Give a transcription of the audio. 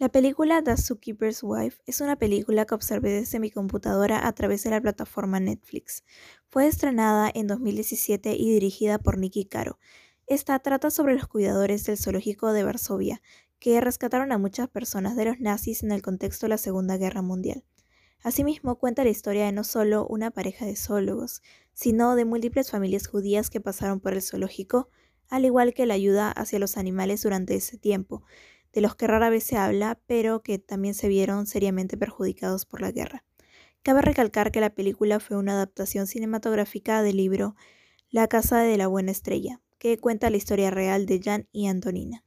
La película The Zookeeper's Wife es una película que observé desde mi computadora a través de la plataforma Netflix. Fue estrenada en 2017 y dirigida por Nicky Caro. Esta trata sobre los cuidadores del zoológico de Varsovia, que rescataron a muchas personas de los nazis en el contexto de la Segunda Guerra Mundial. Asimismo, cuenta la historia de no solo una pareja de zoólogos, sino de múltiples familias judías que pasaron por el zoológico, al igual que la ayuda hacia los animales durante ese tiempo, de los que rara vez se habla, pero que también se vieron seriamente perjudicados por la guerra. Cabe recalcar que la película fue una adaptación cinematográfica del libro La Casa de la Buena Estrella, que cuenta la historia real de Jan y Antonina.